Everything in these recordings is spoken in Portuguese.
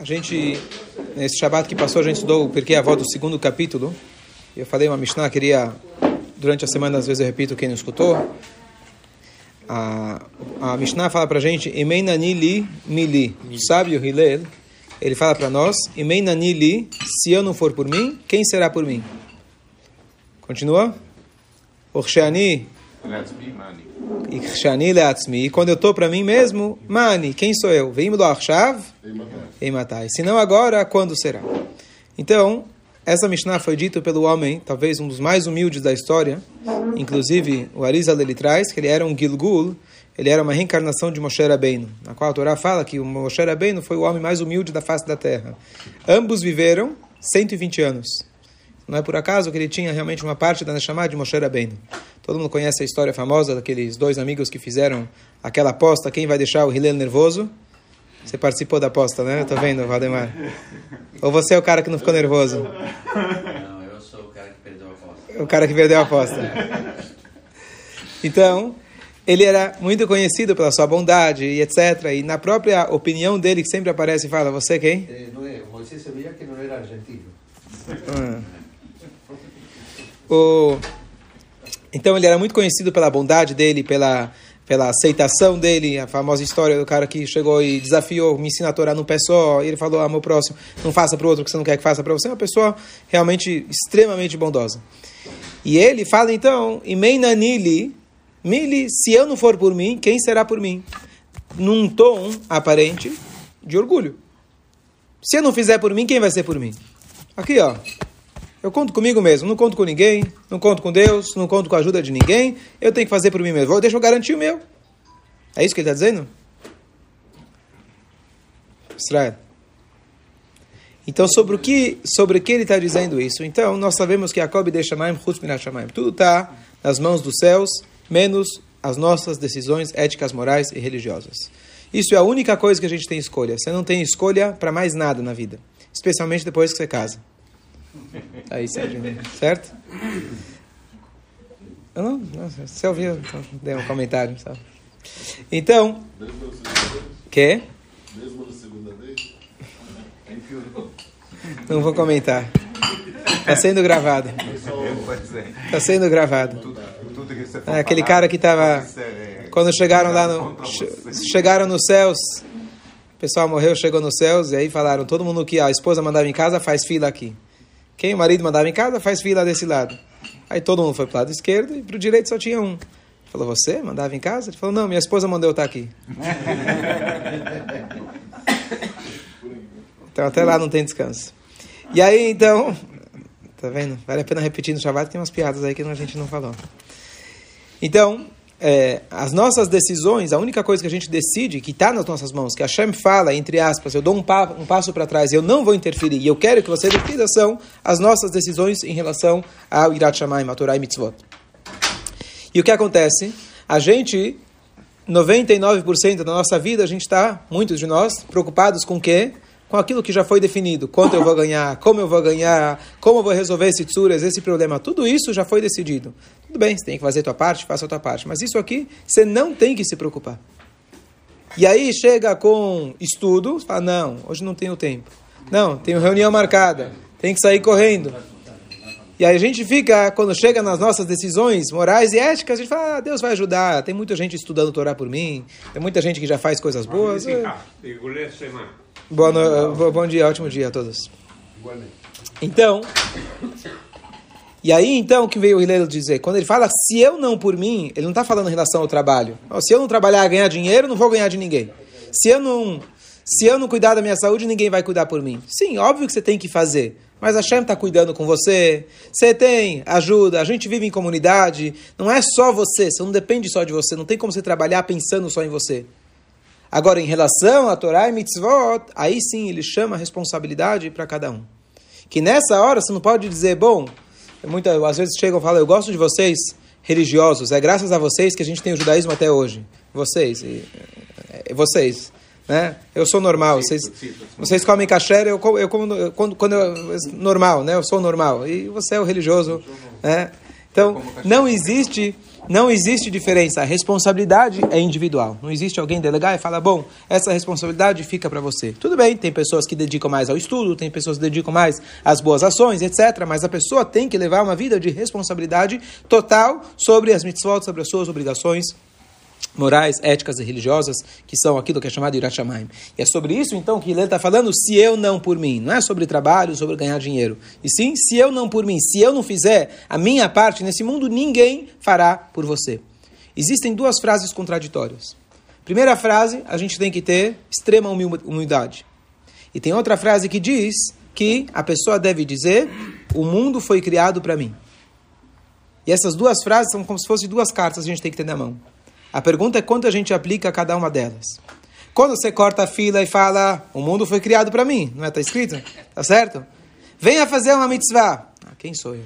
A gente, nesse Shabbat que passou, a gente estudou o Porquê Avó do segundo capítulo. Eu falei uma Mishnah, queria, durante a semana, às vezes eu repito quem não escutou. A, a Mishnah fala pra gente, Emeinani li mili. O sábio Hillel, ele fala para nós, Emeinani li, se eu não for por mim, quem será por mim? Continua? Orshani Ikshani leatzmi. Quando eu estou para mim mesmo, mani, quem sou eu? Vem do achav, e matai. Se não agora, quando será? Então, essa Mishnah foi dita pelo homem, talvez um dos mais humildes da história. Inclusive, o Arizal ele traz que ele era um Gilgul, ele era uma reencarnação de Moshe Rabbeinu, na qual a Torá fala que o Moshe Rabbeinu foi o homem mais humilde da face da terra. Ambos viveram 120 anos. Não é por acaso que ele tinha realmente uma parte da Neshama de Moshe Rabbeinu. Todo mundo conhece a história famosa daqueles dois amigos que fizeram aquela aposta, quem vai deixar o Hillel nervoso? Você participou da aposta, né? Tô vendo, Valdemar. Ou você é o cara que não ficou nervoso? Não, eu sou o cara que perdeu a aposta. O cara que perdeu a aposta. Então, ele era muito conhecido pela sua bondade e etc. E na própria opinião dele, que sempre aparece e fala, você quem? Eh, no é, veía que não era argentino. Ah. O... Então ele era muito conhecido pela bondade dele, pela, pela aceitação dele, a famosa história do cara que chegou e desafiou, me ensina a Torá num pé só, e ele falou, ah, meu próximo, não faça para o outro que você não quer que faça para você, é uma pessoa realmente extremamente bondosa. E ele fala então, Imeinanili, Mili, se eu não for por mim, quem será por mim? Num tom aparente de orgulho. Se eu não fizer por mim, quem vai ser por mim? Aqui, ó. Eu conto comigo mesmo, não conto com ninguém, não conto com Deus, não conto com a ajuda de ninguém. Eu tenho que fazer por mim mesmo. Deixa eu garantir o meu. É isso que ele está dizendo? Israel. Então, sobre o que, sobre que ele está dizendo isso? Então, nós sabemos que Jacob deixa Shamaim, Chutz Minat Shamaim. Tudo está nas mãos dos céus, menos as nossas decisões éticas, morais e religiosas. Isso é a única coisa que a gente tem escolha. Você não tem escolha para mais nada na vida, especialmente depois que você casa. Aí, Sérgio, certo? Eu não, não, você ouviu, então um comentário. Sabe? Então, que? Mesmo na segunda vez? Não vou comentar. Está sendo gravado. Está sendo gravado. É, aquele cara que estava. Quando chegaram lá no. Chegaram nos céus. O pessoal morreu, chegou nos céus, e aí falaram: todo mundo que a esposa mandava em casa faz fila aqui. Quem o marido mandava em casa faz fila desse lado. Aí todo mundo foi para o lado esquerdo e para o direito só tinha um. Ele falou: Você mandava em casa? Ele falou: Não, minha esposa mandou eu estar aqui. Então até lá não tem descanso. E aí então. Tá vendo? Vale a pena repetir no Shabbat, tem umas piadas aí que a gente não falou. Então, é, as nossas decisões, a única coisa que a gente decide, que está nas nossas mãos, que a Hashem fala, entre aspas, eu dou um, pa, um passo para trás eu não vou interferir, e eu quero que você decida, são as nossas decisões em relação ao Irat Shamayim, a Torah e Mitzvot. E o que acontece? A gente, 99% da nossa vida, a gente está, muitos de nós, preocupados com o quê? Com aquilo que já foi definido. Quanto eu vou ganhar, como eu vou ganhar, como eu vou resolver esse tsuras, esse problema. Tudo isso já foi decidido. Tudo bem, você tem que fazer a tua parte, faça a tua parte. Mas isso aqui, você não tem que se preocupar. E aí chega com estudo, fala, não, hoje não tenho tempo. Não, tenho reunião marcada, tem que sair correndo. E aí a gente fica, quando chega nas nossas decisões morais e éticas, a gente fala, ah, Deus vai ajudar, tem muita gente estudando Torá por mim, tem muita gente que já faz coisas boas. Boa no... bo- Bom dia, ótimo dia a todos. Então, e aí então que veio o Hillel dizer? Quando ele fala, se eu não por mim, ele não está falando em relação ao trabalho. Ó, Se eu não trabalhar ganhar dinheiro, não vou ganhar de ninguém. Se eu não, se eu não cuidar da minha saúde, ninguém vai cuidar por mim. Sim, óbvio que você tem que fazer. Mas a Hashem está cuidando com você, você tem ajuda, a gente vive em comunidade, não é só você, você não depende só de você, não tem como você trabalhar pensando só em você. Agora, em relação a Torá e Mitzvot, aí sim ele chama a responsabilidade para cada um. Que nessa hora você não pode dizer, bom, muita, às vezes chegam e falam, eu gosto de vocês religiosos, é graças a vocês que a gente tem o judaísmo até hoje. Vocês, e, é, vocês, né? Eu sou normal, vocês, vocês comem kasher, eu, eu como eu- quando, quando eu, normal, né? Eu sou normal, e você é o religioso, né? Então, não existe, não existe diferença. A responsabilidade é individual. Não existe alguém delegar e falar, bom, essa responsabilidade fica para você. Tudo bem, tem pessoas que dedicam mais ao estudo, tem pessoas que dedicam mais às boas ações, etc. Mas a pessoa tem que levar uma vida de responsabilidade total sobre as mitzvot, sobre as suas obrigações morais, éticas e religiosas, que são aquilo que é chamado Irachamaim. E é sobre isso, então, que ele está falando, se eu não por mim. Não é sobre trabalho, sobre ganhar dinheiro. E sim, se eu não por mim, se eu não fizer a minha parte nesse mundo, ninguém fará por você. Existem duas frases contraditórias. Primeira frase, a gente tem que ter extrema humildade. E tem outra frase que diz que a pessoa deve dizer, o mundo foi criado para mim. E essas duas frases são como se fossem duas cartas que a gente tem que ter na mão. A pergunta é quanto a gente aplica a cada uma delas. Quando você corta a fila e fala, o mundo foi criado para mim, não é? Está escrito? Tá certo? Venha fazer uma mitzvah. Ah, quem sou eu?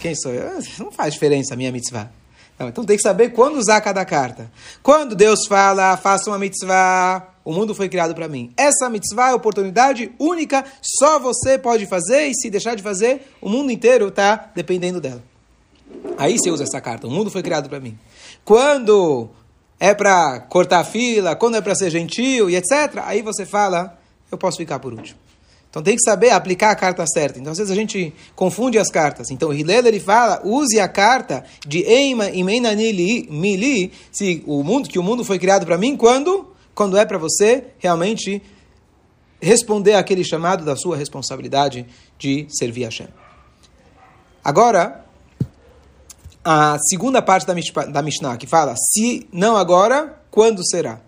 Quem sou eu? Não faz diferença a minha mitzvah. Não, então tem que saber quando usar cada carta. Quando Deus fala, faça uma mitzvah, o mundo foi criado para mim. Essa mitzvah é oportunidade única, só você pode fazer, e se deixar de fazer, o mundo inteiro está dependendo dela. Aí você usa essa carta, o mundo foi criado para mim. Quando é para cortar fila, quando é para ser gentil e etc., aí você fala, eu posso ficar por último. Então tem que saber aplicar a carta certa. Então às vezes a gente confunde as cartas. Então Hillel ele fala, use a carta de Eima Imenanili Mili, se o mundo que o mundo foi criado para mim quando quando é para você realmente responder aquele chamado da sua responsabilidade de servir a Hashem. Agora, a segunda parte da, da Mishnah, que fala, se não agora, quando será?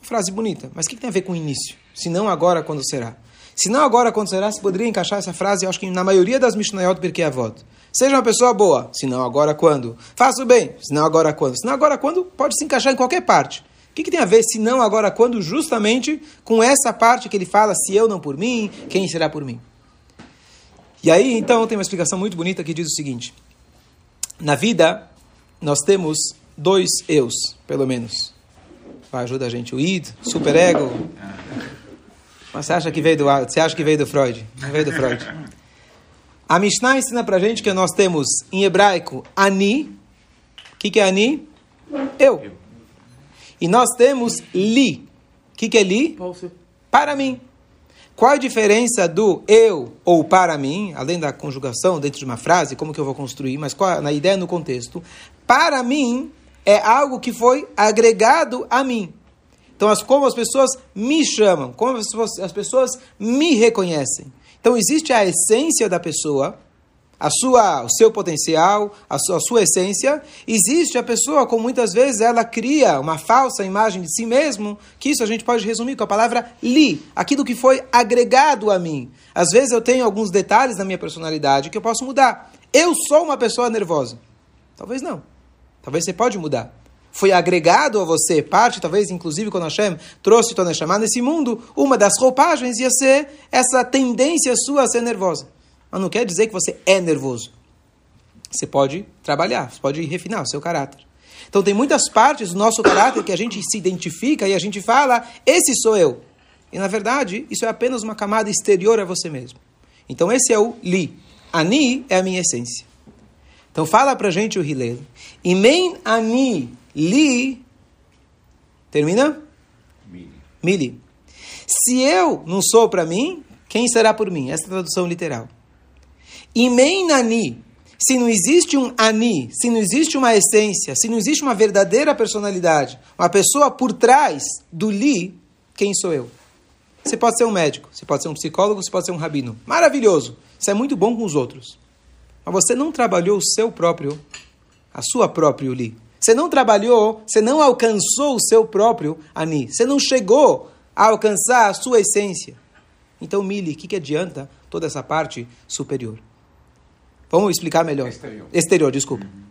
Frase bonita, mas o que tem a ver com o início? Se não agora, quando será? Se não agora, quando será, se poderia encaixar essa frase, acho que na maioria das Mishnayot porque é voto. Seja uma pessoa boa, se não agora, quando? Faça o bem, se não agora, quando? Se não agora, quando? Pode se encaixar em qualquer parte. O que, que, tem a ver, se não agora, quando? Justamente com essa parte que ele fala, se eu não por mim, quem será por mim? E aí, então, tem uma explicação muito bonita que diz o seguinte. Na vida, nós temos dois eus, pelo menos. Vai, ajuda a gente. O id, superego. Mas você acha que veio do, você acha que veio do Freud? Não veio do Freud. A Mishnah ensina pra gente que nós temos, em hebraico, ani. O que, que é ani? Eu. E nós temos li. O que, que é li? Para mim. Qual a diferença do eu ou para mim, além da conjugação dentro de uma frase, como que eu vou construir, mas qual, na ideia, no contexto? Para mim é algo que foi agregado a mim. Então, as, como as pessoas me chamam, como as as pessoas me reconhecem. Então, existe a essência da pessoa, a sua, o seu potencial, a sua, a sua essência. Existe a pessoa, como muitas vezes ela cria uma falsa imagem de si mesmo, que isso a gente pode resumir com a palavra li, aquilo que foi agregado a mim. Às vezes eu tenho alguns detalhes na minha personalidade que eu posso mudar. Eu sou uma pessoa nervosa. Talvez não. Talvez você pode mudar. Foi agregado a você, parte, talvez, inclusive, quando Hashem trouxe Tona chamar nesse mundo, uma das roupagens ia ser essa tendência sua a ser nervosa. Mas não quer dizer que você é nervoso. Você pode trabalhar, você pode refinar o seu caráter. Então tem muitas partes do nosso caráter que a gente se identifica e a gente fala, esse sou eu. E na verdade, isso é apenas uma camada exterior a você mesmo. Então esse é o li. Ani é a minha essência. Então fala pra gente o Hillel. Imen ani li. Termina? Mili. Mili. Se eu não sou para mim, quem será por mim? Essa é a tradução literal. Imen ani. Se não existe um ani, se não existe uma essência, se não existe uma verdadeira personalidade, uma pessoa por trás do li, quem sou eu? Você pode ser um médico, você pode ser um psicólogo, você pode ser um rabino. Maravilhoso. Isso é muito bom com os outros. Mas você não trabalhou o seu próprio, a sua própria li. Você não trabalhou, você não alcançou o seu próprio ani. Você não chegou a alcançar a sua essência. Então, Mili, o que, que adianta toda essa parte superior? Vamos explicar melhor. Exterior. Exterior, desculpa. Uhum.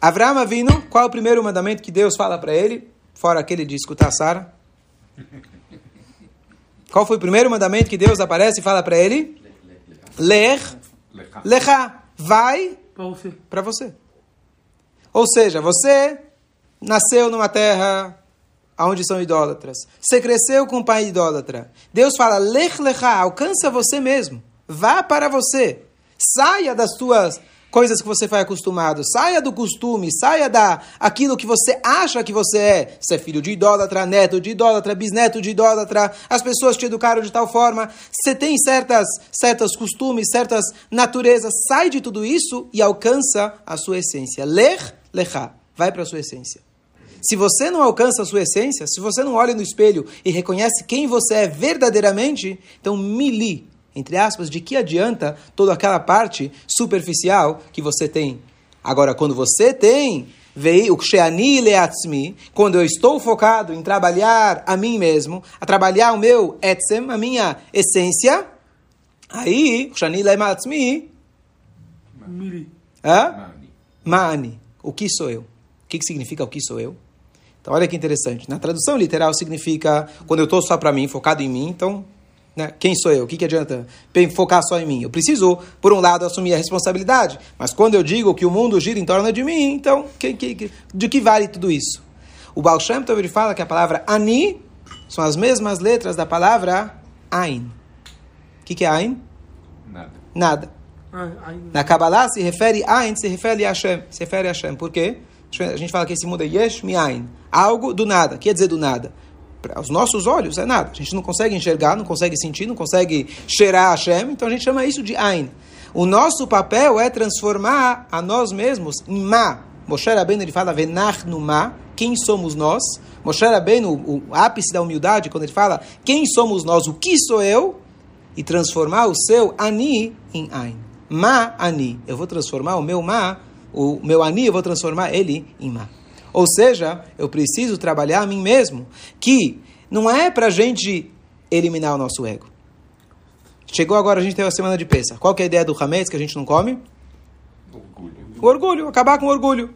Avraham Avinu, qual é o primeiro mandamento que Deus fala para ele? Fora aquele de escutar Sara. Qual foi o primeiro mandamento que Deus aparece e fala para ele? Ler, lecha, vai para você. Ou seja, você nasceu numa terra onde são idólatras. Você cresceu com um pai idólatra. Deus fala, lech lecha, alcança você mesmo. Vá para você. Saia das suas coisas que você foi acostumado. Saia do costume, saia da aquilo que você acha que você é. Você é filho de idólatra, neto de idólatra, bisneto de idólatra. As pessoas te educaram de tal forma. Você tem certas certos costumes, certas naturezas. Sai de tudo isso e alcança a sua essência. Ler, lechá. Vai para a sua essência. Se você não alcança a sua essência, se você não olha no espelho e reconhece quem você é verdadeiramente, então mili, entre aspas, de que adianta toda aquela parte superficial que você tem. Agora, quando você tem veio o Sheani Leatzmi, quando eu estou focado em trabalhar a mim mesmo, a trabalhar o meu etzem, a minha essência, aí, o Sheani Leatzmi, Mani, o que sou eu? O que, que significa o que sou eu? Então, olha que interessante. Na tradução literal significa quando eu estou só para mim, focado em mim, então né? Quem sou eu? O que, que adianta focar só em mim? Eu preciso, por um lado, assumir a responsabilidade, mas quando eu digo que o mundo gira em torno de mim, então que, que, de que vale tudo isso? O Baal Shem Tov, ele fala que a palavra ani são as mesmas letras da palavra ain. O que, que é ain? Nada. Nada. Na Kabbalah se refere a ain, se refere a Hashem. Se refere a Hashem. Por quê? A gente fala que esse mundo é yesh mi ain. Algo do nada. Quer dizer do nada? Para os nossos olhos é nada. A gente não consegue enxergar, não consegue sentir, não consegue cheirar Hashem, então a gente chama isso de Ain. O nosso papel é transformar a nós mesmos em Ma. Moshe Rabbeinu ele fala Venach no Ma, quem somos nós? Moshe Rabbeinu, o ápice da humildade, quando ele fala quem somos nós, o que sou eu? E transformar o seu Ani em Ain. Ma Ani. Eu vou transformar o meu Ma, o meu Ani, eu vou transformar ele em Ma. Ou seja, eu preciso trabalhar a mim mesmo, que não é para a gente eliminar o nosso ego. Chegou agora, a gente tem a semana de peça. Qual é a ideia do Hametz que a gente não come? Orgulho. O orgulho, acabar com o orgulho.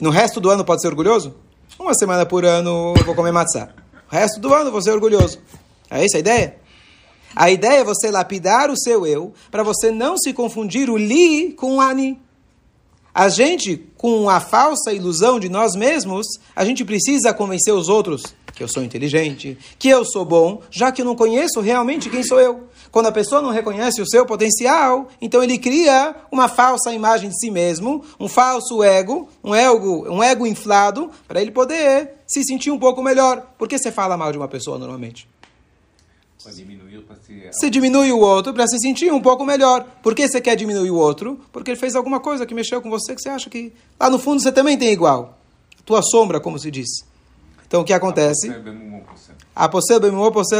No resto do ano pode ser orgulhoso? Uma semana por ano eu vou comer matzá. O resto do ano eu vou ser orgulhoso. É essa a ideia? A ideia é você lapidar o seu eu para você não se confundir o li com o ani. A gente, com a falsa ilusão de nós mesmos, a gente precisa convencer os outros que eu sou inteligente, que eu sou bom, já que eu não conheço realmente quem sou eu. Quando a pessoa não reconhece o seu potencial, então ele cria uma falsa imagem de si mesmo, um falso ego, um ego, um ego inflado, para ele poder se sentir um pouco melhor. Por que você fala mal de uma pessoa normalmente? Você diminui o outro para se sentir um pouco melhor. Por que você quer diminuir o outro? Porque ele fez alguma coisa que mexeu com você que você acha que lá no fundo você também tem igual. Tua sombra, como se diz. Então o que acontece? A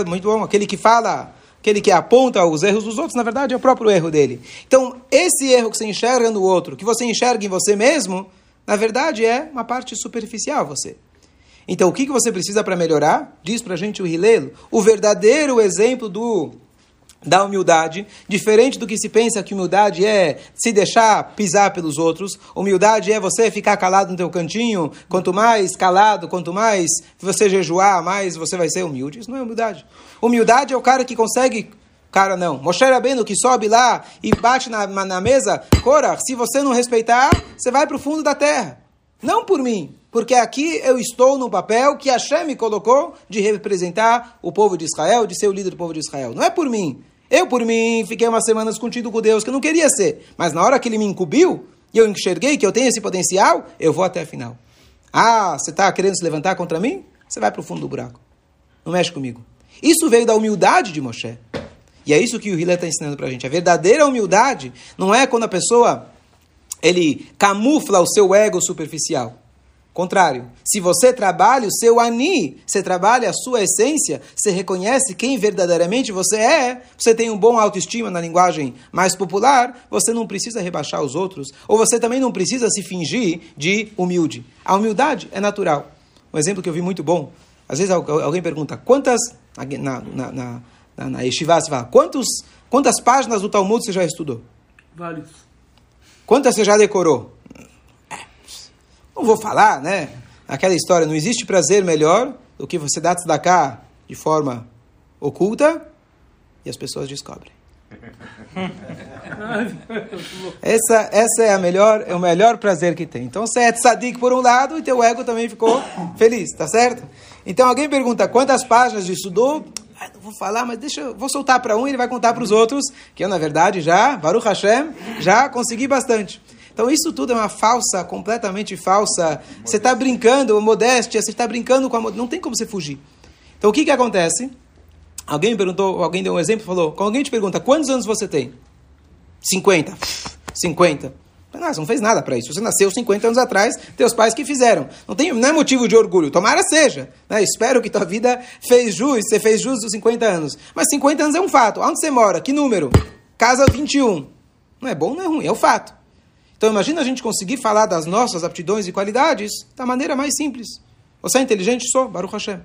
muito bom. Aquele que fala, aquele que aponta os erros dos outros, na verdade é o próprio erro dele. Então esse erro que você enxerga no outro, que você enxerga em você mesmo, na verdade é uma parte superficial você. Então, o que, que você precisa para melhorar? Diz para a gente o Rilelo, o verdadeiro exemplo do da humildade, diferente do que se pensa que humildade é se deixar pisar pelos outros, humildade é você ficar calado no teu cantinho, quanto mais calado, quanto mais você jejuar, mais você vai ser humilde. Isso não é humildade. Humildade é o cara que consegue cara não. Moshe Rabbeinu que sobe lá e bate na, na mesa, Cora, se você não respeitar, você vai para o fundo da terra. Não por mim, porque aqui eu estou no papel que Hashem me colocou de representar o povo de Israel, de ser o líder do povo de Israel. Não é por mim. Eu, por mim, fiquei umas semanas contido com Deus que eu não queria ser. Mas na hora que ele me incumbiu, e eu enxerguei que eu tenho esse potencial, eu vou até a final. Ah, você está querendo se levantar contra mim? Você vai para o fundo do buraco. Não mexe comigo. Isso veio da humildade de Moshe. E é isso que o Hillel está ensinando para a gente. A verdadeira humildade não é quando a pessoa ele camufla o seu ego superficial. Contrário, se você trabalha o seu ani, você trabalha a sua essência, você reconhece quem verdadeiramente você é, você tem um bom autoestima na linguagem mais popular, você não precisa rebaixar os outros, ou você também não precisa se fingir de humilde. A humildade é natural. Um exemplo que eu vi muito bom, às vezes alguém pergunta, quantas, na, na, na, na, fala, quantos, quantas páginas do Talmud você já estudou? Vários. Quantas você já decorou? Não vou falar, né? Aquela história, não existe prazer melhor do que você dar tzedakah de forma oculta e as pessoas descobrem. essa, essa é a melhor, é o melhor prazer que tem. Então você é tzadik por um lado e teu ego também ficou feliz, tá certo? Então alguém pergunta quantas páginas de estudou? Ah, não vou falar, mas deixa eu vou soltar para um e ele vai contar para os outros, que eu, na verdade, já, Baruch Hashem, já consegui bastante. Então isso tudo é uma falsa, completamente falsa. Você está brincando, modéstia, você está brincando com a Não tem como você fugir. Então o que, que acontece? Alguém me perguntou, alguém deu um exemplo, falou, quando alguém te pergunta, quantos anos você tem? 50. 50. Não, você não fez nada para isso. Você nasceu 50 anos atrás, teus pais que fizeram. Não, tem, não é motivo de orgulho. Tomara seja. Né? Espero que tua vida fez jus, você fez jus dos 50 anos. Mas 50 anos é um fato. Onde você mora? Que número? Casa 21. Não é bom, não é ruim, é o fato. Então imagina a gente conseguir falar das nossas aptidões e qualidades da maneira mais simples. Você é inteligente? Sou, Baruch Hashem.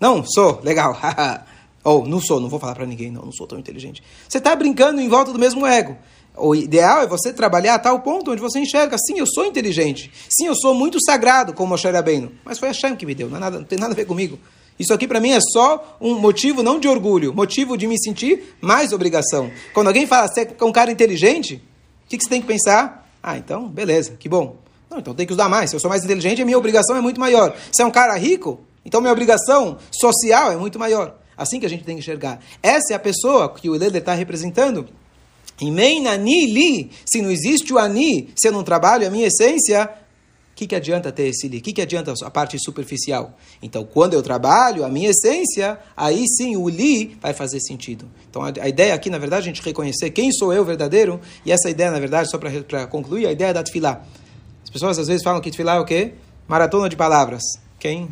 Não, sou, legal. Ou, não sou, não vou falar para ninguém, não, não sou tão inteligente. Você está brincando em volta do mesmo ego. O ideal é você trabalhar a tal ponto onde você enxerga, sim, eu sou inteligente, sim, eu sou muito sagrado, como Moshe Rabbeinu, mas foi a Hashem que me deu, não, é nada, não tem nada a ver comigo. Isso aqui para mim é só um motivo não de orgulho, motivo de me sentir mais obrigação. Quando alguém fala, você é um cara inteligente, o que, que você tem que pensar? Ah, então, beleza, que bom. Não, então tem que usar mais. Se eu sou mais inteligente, a minha obrigação é muito maior. Se é um cara rico, então minha obrigação social é muito maior. Assim que a gente tem que enxergar. Essa é a pessoa que o Eleder está representando. Ani li, se não existe o ani, se eu não trabalho a minha essência, o que, que adianta ter esse li? O que, que adianta a parte superficial? Então, quando eu trabalho a minha essência, aí sim o li vai fazer sentido. Então, a, a ideia aqui, na verdade, é a gente reconhecer quem sou eu verdadeiro, e essa ideia, na verdade, só para concluir, a ideia da tefilá. As pessoas às vezes falam que tefilá é o quê? Maratona de palavras. Quem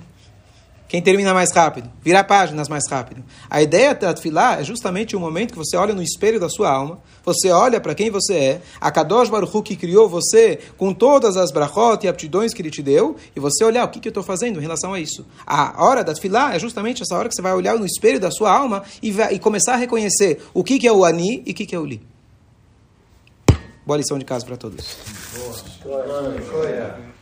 quem termina mais rápido, virar páginas mais rápido. A ideia da Tfilá é justamente o momento que você olha no espelho da sua alma, você olha para quem você é, a Kadosh Baruch que criou você com todas as brachot e aptidões que ele te deu, e você olhar o que, que eu estou fazendo em relação a isso. A hora da Tfilá é justamente essa hora que você vai olhar no espelho da sua alma e, vai, e começar a reconhecer o que, que é o Ani e o que, que é o Li. Boa lição de casa para todos. Boa. Boa. Boa.